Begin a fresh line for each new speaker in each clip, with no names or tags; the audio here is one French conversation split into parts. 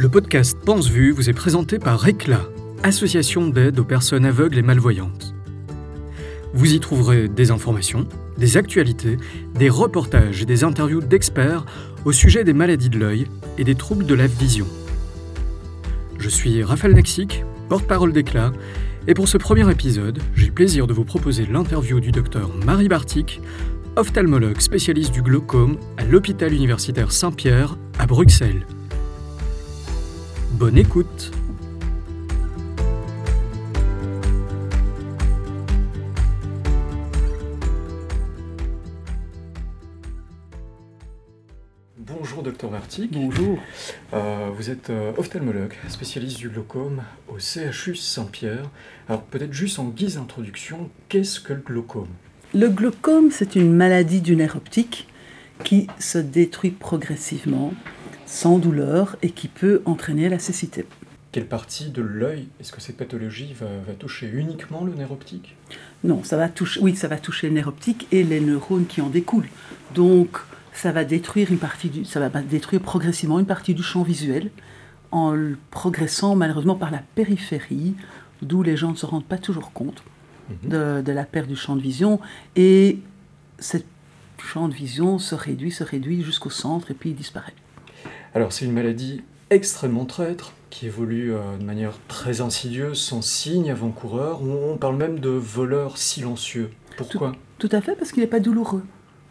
Le podcast Pense Vue vous est présenté par RECLA, Association d'aide aux personnes aveugles et malvoyantes. Vous y trouverez des informations, des actualités, des reportages et des interviews d'experts au sujet des maladies de l'œil et des troubles de la vision. Je suis Raphaël Naxic, porte-parole d'Éclat, et pour ce premier épisode, j'ai le plaisir de vous proposer l'interview du docteur Marie Bartik, ophtalmologue spécialiste du glaucome à l'hôpital universitaire Saint-Pierre à Bruxelles. Bonne écoute Bonjour docteur Bartik.
Bonjour.
Euh, vous êtes euh, ophtalmologue, spécialiste du glaucome au CHU Saint-Pierre. Alors peut-être juste en guise d'introduction, qu'est-ce que le glaucome?
Le glaucome, c'est une maladie du nerf optique qui se détruit progressivement, sans douleur, et qui peut entraîner la cécité.
Quelle partie de l'œil est-ce que cette pathologie va, va, toucher uniquement le nerf optique?
Non, ça va toucher, oui, ça va toucher le nerf optique et les neurones qui en découlent. Donc, ça va détruire une partie du, ça va détruire progressivement une partie du champ visuel en progressant malheureusement par la périphérie, d'où les gens ne se rendent pas toujours compte mmh. de, de, la perte du champ de vision et cette champ de vision se réduit, se réduit jusqu'au centre et puis il disparaît.
Alors c'est une maladie extrêmement traître qui évolue euh, de manière très insidieuse, sans signe avant-coureur. On, parle même de voleur silencieux. Pourquoi?
Tout, à fait, parce qu'il n'est pas douloureux.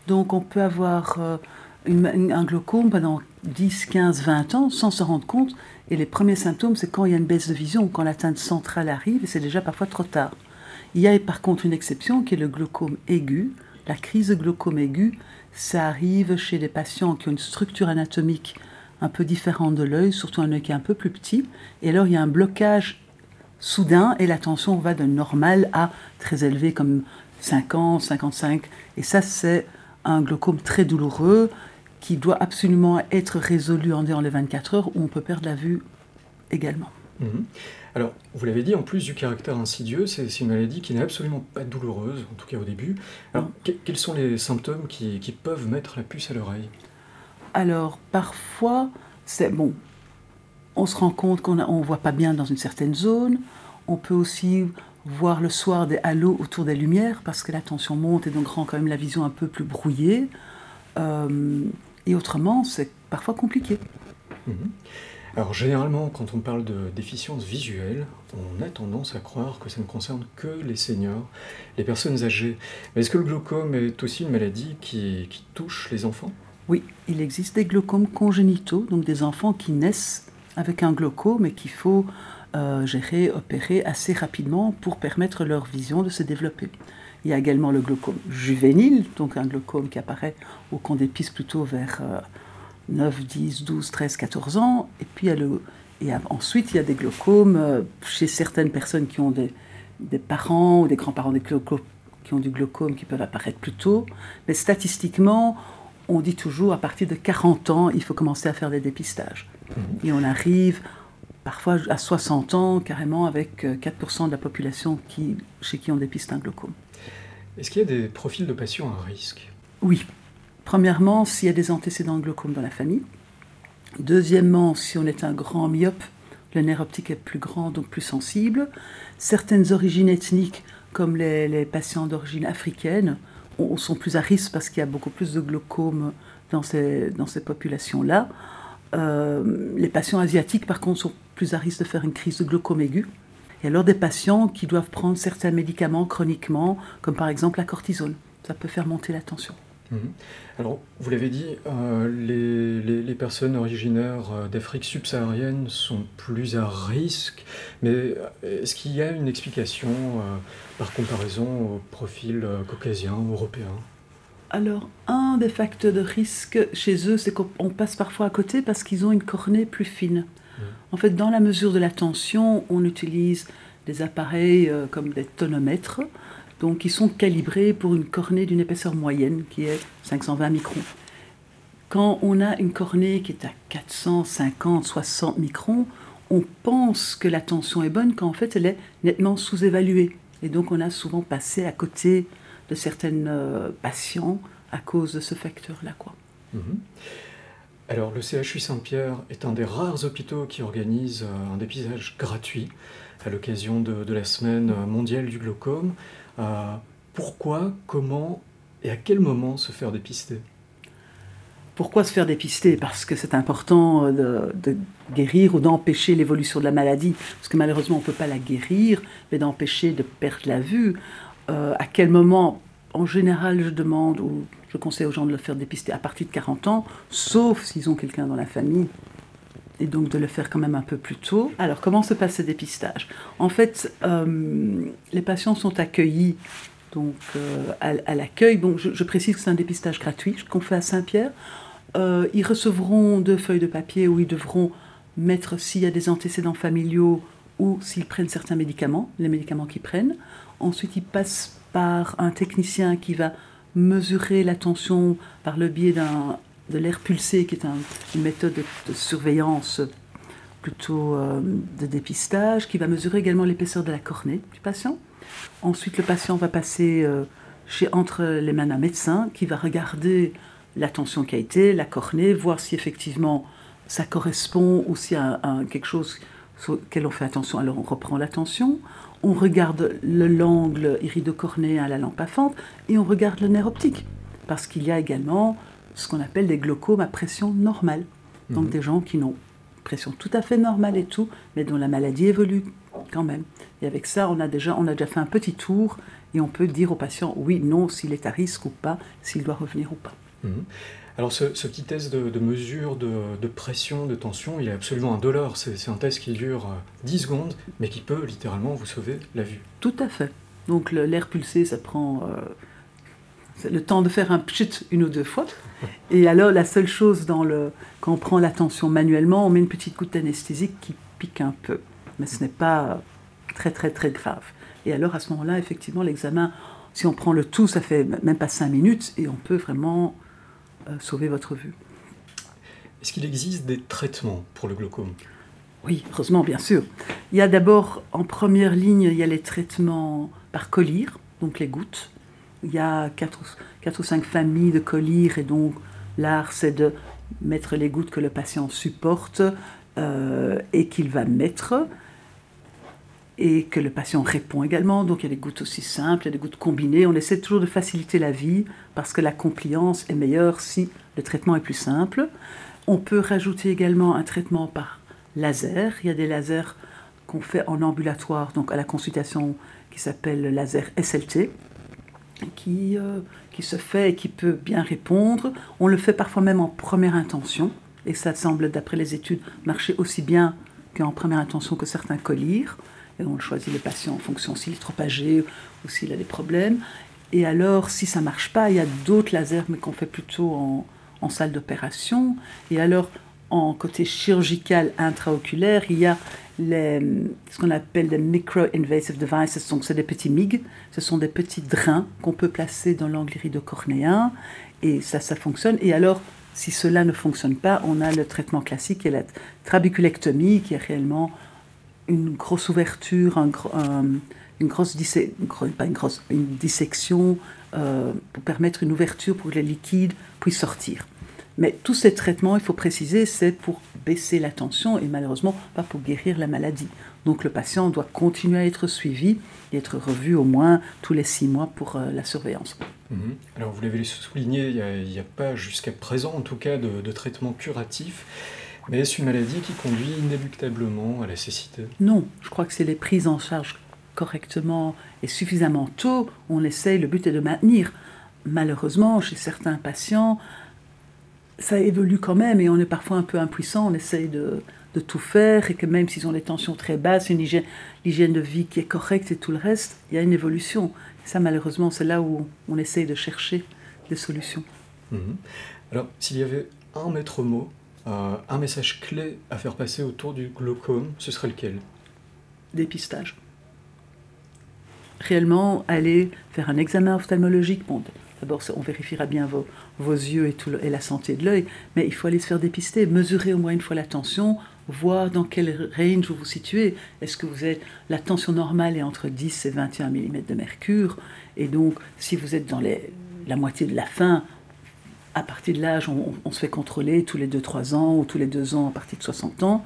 Donc on peut avoir euh, un glaucome pendant 10, 15, 20 ans sans se rendre compte. Et les premiers symptômes, c'est quand il y a une baisse de vision, quand l'atteinte centrale arrive, et c'est déjà parfois trop tard. Il y a par contre une exception qui est le glaucome aigu. La crise de glaucome aigu, ça arrive chez des patients qui ont une structure anatomique un peu différente de l'œil, surtout un œil qui est un peu plus petit. Et alors il y a un blocage soudain et la tension va de normal à très élevé comme 50, 55. Et ça, c'est un glaucome très douloureux qui doit absolument être résolu en dans les 24 heures où on peut perdre la vue également.
Mmh. Alors, vous l'avez dit, en plus du caractère insidieux, c'est une maladie qui n'est absolument pas douloureuse, en tout cas au début. Alors, que, quels sont les symptômes qui, qui peuvent mettre la puce à l'oreille?
Alors, parfois, c'est bon, on se rend compte qu'on ne voit pas bien dans une certaine zone. On peut aussi voir le soir des halos autour des lumières parce que la tension monte et donc rend quand même la vision un peu plus brouillée. Euh, et autrement, c'est parfois compliqué.
Mmh. Alors généralement, quand on parle de déficience visuelle, on a tendance à croire que ça ne concerne que les seniors, les personnes âgées. Mais est-ce que le glaucome est aussi une maladie qui touche les enfants?
Oui, il existe des glaucomes congénitaux, donc des enfants qui naissent avec un glaucome et qu'il faut euh, gérer, opérer assez rapidement pour permettre leur vision de se développer. Il y a également le glaucome juvénile, donc un glaucome qui apparaît au camp d'épices plutôt vers euh, 9, 10, 12, 13, 14 ans. Et puis il y a ensuite, il y a des glaucomes euh, chez certaines personnes qui ont des, parents ou des grands-parents qui ont du glaucome qui peuvent apparaître plus tôt. Mais statistiquement, on dit toujours à partir de 40 ans, il faut commencer à faire des dépistages. Mmh. Et on arrive parfois à 60 ans, carrément avec 4% de la population qui, chez qui on dépiste un glaucome.
Est-ce qu'il y a des profils de patients à risque?
Oui. Premièrement, s'il y a des antécédents de glaucome dans la famille. Deuxièmement, si on est un grand myope, le nerf optique est plus grand, donc plus sensible. Certaines origines ethniques, comme les, les patients d'origine africaine, sont plus à risque parce qu'il y a beaucoup plus de glaucome dans ces, dans ces populations-là. Euh, les patients asiatiques, par contre, sont plus à risque de faire une crise de glaucome aigu. Et alors des patients qui doivent prendre certains médicaments chroniquement, comme par exemple la cortisone. Ça peut faire monter la tension.
Mmh. Alors, vous l'avez dit, euh, les, les, les, personnes originaires euh, d'Afrique subsaharienne sont plus à risque, mais euh, est-ce qu'il y a une explication euh, par comparaison au profil euh, caucasien, européen?
Alors, un des facteurs de risque chez eux, c'est qu'on passe parfois à côté parce qu'ils ont une cornée plus fine. Mmh. En fait, dans la mesure de la tension, on utilise des appareils comme des tonomètres, donc ils sont calibrés pour une cornée d'une épaisseur moyenne qui est 520 microns. Quand on a une cornée qui est à 450, 60 microns, on pense que la tension est bonne quand en fait elle est nettement sous-évaluée. Et donc on a souvent passé à côté de certaines euh, patients à cause de ce facteur-là. Quoi.
Mmh. Alors, le CHU Saint-Pierre est un des rares hôpitaux qui organise euh, un dépistage gratuit à l'occasion de, la semaine mondiale du glaucome. Euh, pourquoi, comment et à quel moment se faire dépister?
Pourquoi se faire dépister? Parce que c'est important euh, de, guérir ou d'empêcher l'évolution de la maladie, parce que malheureusement on ne peut pas la guérir, mais d'empêcher de perdre la vue. à quel moment? En général, je demande, ou je conseille aux gens de le faire dépister à partir de 40 ans, sauf s'ils ont quelqu'un dans la famille, et donc de le faire quand même un peu plus tôt. Alors, comment se passe ce dépistage? En fait, euh, les patients sont accueillis donc, euh, à, l'accueil. Bon, je, précise que c'est un dépistage gratuit qu'on fait à Saint-Pierre. Euh, ils recevront deux feuilles de papier où ils devront mettre s'il y a des antécédents familiaux ou s'ils prennent certains médicaments, les médicaments qu'ils prennent. Ensuite, ils passent par un technicien qui va mesurer la tension par le biais de l'air pulsé, qui est une méthode de, surveillance plutôt euh, de dépistage, qui va mesurer également l'épaisseur de la cornée du patient. Ensuite, le patient va passer euh, chez, entre les mains d'un médecin qui va regarder la tension qui a été, la cornée, voir si effectivement ça correspond ou s'il y a quelque chose sur on fait attention. Alors on reprend la tension on regarde l'angle iridocornéen à la lampe à fente et on regarde le nerf optique. Parce qu'il y a également ce qu'on appelle des glaucomes à pression normale. Donc mhm. des gens qui n'ont pression tout à fait normale et tout, mais dont la maladie évolue quand même. Et avec ça, on a déjà, on a déjà fait un petit tour et on peut dire au patient oui, non, s'il est à risque ou pas, s'il doit revenir ou pas.
Mhm. Alors ce, petit test de, mesure de, pression, de tension, il est absolument indolore. C'est un test qui dure 10 euh, secondes, mais qui peut littéralement vous sauver la vue.
Tout à fait. Donc l'air pulsé, ça prend euh, le temps de faire un pchit une ou deux fois. Et alors la seule chose dans le, quand on prend la tension manuellement, on met une petite goutte d'anesthésique qui pique un peu. Mais ce n'est pas très très très grave. Et alors à ce moment-là, effectivement, l'examen, si on prend le tout, ça fait même pas 5 minutes et on peut vraiment euh, sauver votre vue.
Est-ce qu'il existe des traitements pour le glaucome?
Oui, heureusement, bien sûr. Il y a d'abord, en première ligne, il y a les traitements par collyre, donc les gouttes. Il y a 4 ou 5 familles de collyre, et donc l'art, c'est de mettre les gouttes que le patient supporte euh, et qu'il va mettre et que le patient répond également. Donc il y a des gouttes aussi simples, il y a des gouttes combinées. On essaie toujours de faciliter la vie parce que la compliance est meilleure si le traitement est plus simple. On peut rajouter également un traitement par laser. Il y a des lasers qu'on fait en ambulatoire, donc à la consultation qui s'appelle le laser SLT, qui, euh, qui se fait et qui peut bien répondre. On le fait parfois même en première intention, et ça semble, d'après les études, marcher aussi bien qu'en première intention que certains collyres. Et on choisit le patient en fonction s'il est trop âgé ou s'il a des problèmes. Et alors, si ça marche pas, il y a d'autres lasers, mais qu'on fait plutôt en, en salle d'opération. Et alors, en côté chirurgical intraoculaire, il y a les, ce qu'on appelle des micro-invasive devices, donc c'est des petits MIG, ce sont des petits drains qu'on peut placer dans l'angle iridocornéen, et ça, ça fonctionne. Et alors, si cela ne fonctionne pas, on a le traitement classique et la trabiculectomie, qui est réellement une grosse ouverture, une, grosse dissection euh, pour permettre une ouverture pour que les liquides puissent sortir. Mais tous ces traitements, il faut préciser, c'est pour baisser la tension et malheureusement pas pour guérir la maladie. Donc le patient doit continuer à être suivi et être revu au moins tous les six mois pour euh, la surveillance.
Mhm. Alors vous l'avez souligné, il n'y a, pas jusqu'à présent en tout cas de, de traitement curatif. Mais est-ce une maladie qui conduit inéluctablement à la cécité?
Non, je crois que c'est les prises en charge correctement et suffisamment tôt. On essaye, le but est de maintenir. Malheureusement, chez certains patients, ça évolue quand même et on est parfois un peu impuissant. On essaye de, de tout faire et que même s'ils ont les tensions très basses, une hygiène, l'hygiène de vie qui est correcte et tout le reste, il y a une évolution. ça, malheureusement, c'est là où on essaye de chercher des solutions.
Mhm. Alors, s'il y avait un maître mot euh, un message clé à faire passer autour du glaucome, ce serait lequel?
Dépistage. Réellement, aller faire un examen ophtalmologique. Bon, d'abord, on vérifiera bien vos, yeux et, la santé de l'œil, mais il faut aller se faire dépister, mesurer au moins une fois la tension, voir dans quel range vous vous situez. Est-ce que vous êtes la tension normale est entre 10 et 21 mm de mercure, et donc si vous êtes dans la moitié de la fin, à partir de l'âge, on, se fait contrôler tous les 2-3 ans ou tous les 2 ans à partir de 60 ans.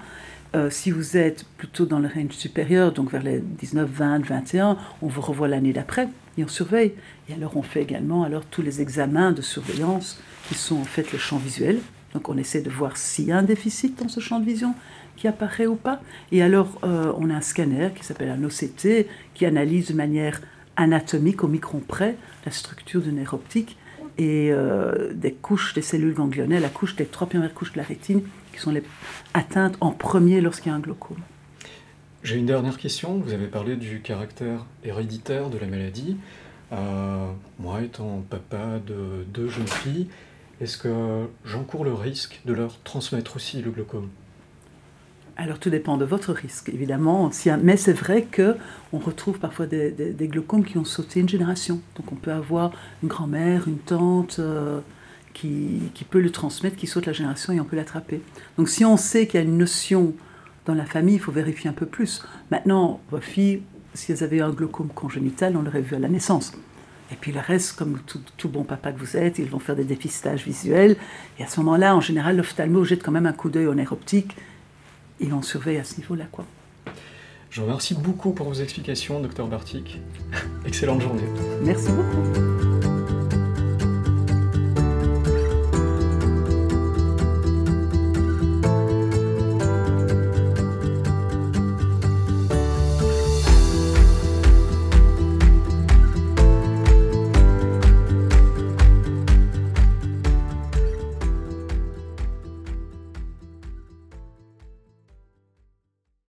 Euh, si vous êtes plutôt dans le range supérieur, donc vers les 19, 20, 21, on vous revoit l'année d'après et on surveille. Et alors on fait également alors tous les examens de surveillance qui sont en fait le champ visuel. Donc on essaie de voir s'il y a un déficit dans ce champ de vision qui apparaît ou pas. Et alors euh, on a un scanner qui s'appelle un OCT qui analyse de manière anatomique au micron près la structure du nerf optique et euh, des couches des cellules ganglionnées, la couche des trois premières couches de la rétine qui sont les atteintes en premier lorsqu'il y a un glaucome.
J'ai une dernière question. Vous avez parlé du caractère héréditaire de la maladie. Euh, moi, étant papa de deux jeunes filles, est-ce que j'encours le risque de leur transmettre aussi le glaucome?
Alors tout dépend de votre risque, évidemment. Mais c'est vrai qu'on retrouve parfois des, glaucomes qui ont sauté une génération. Donc on peut avoir une grand-mère, une tante euh, qui, peut le transmettre, qui saute la génération et on peut l'attraper. Donc si on sait qu'il y a une notion dans la famille, il faut vérifier un peu plus. Maintenant, vos filles, si elles avaient un glaucome congénital, on l'aurait vu à la naissance. Et puis le reste, comme tout, tout, bon papa que vous êtes, ils vont faire des dépistages visuels. Et à ce moment-là, en général, l'ophtalmo jette quand même un coup d'œil au nerf optique et on surveille à ce niveau-là. quoi.
Je vous remercie beaucoup pour vos explications, docteur Bartik. Excellente journée.
Merci beaucoup.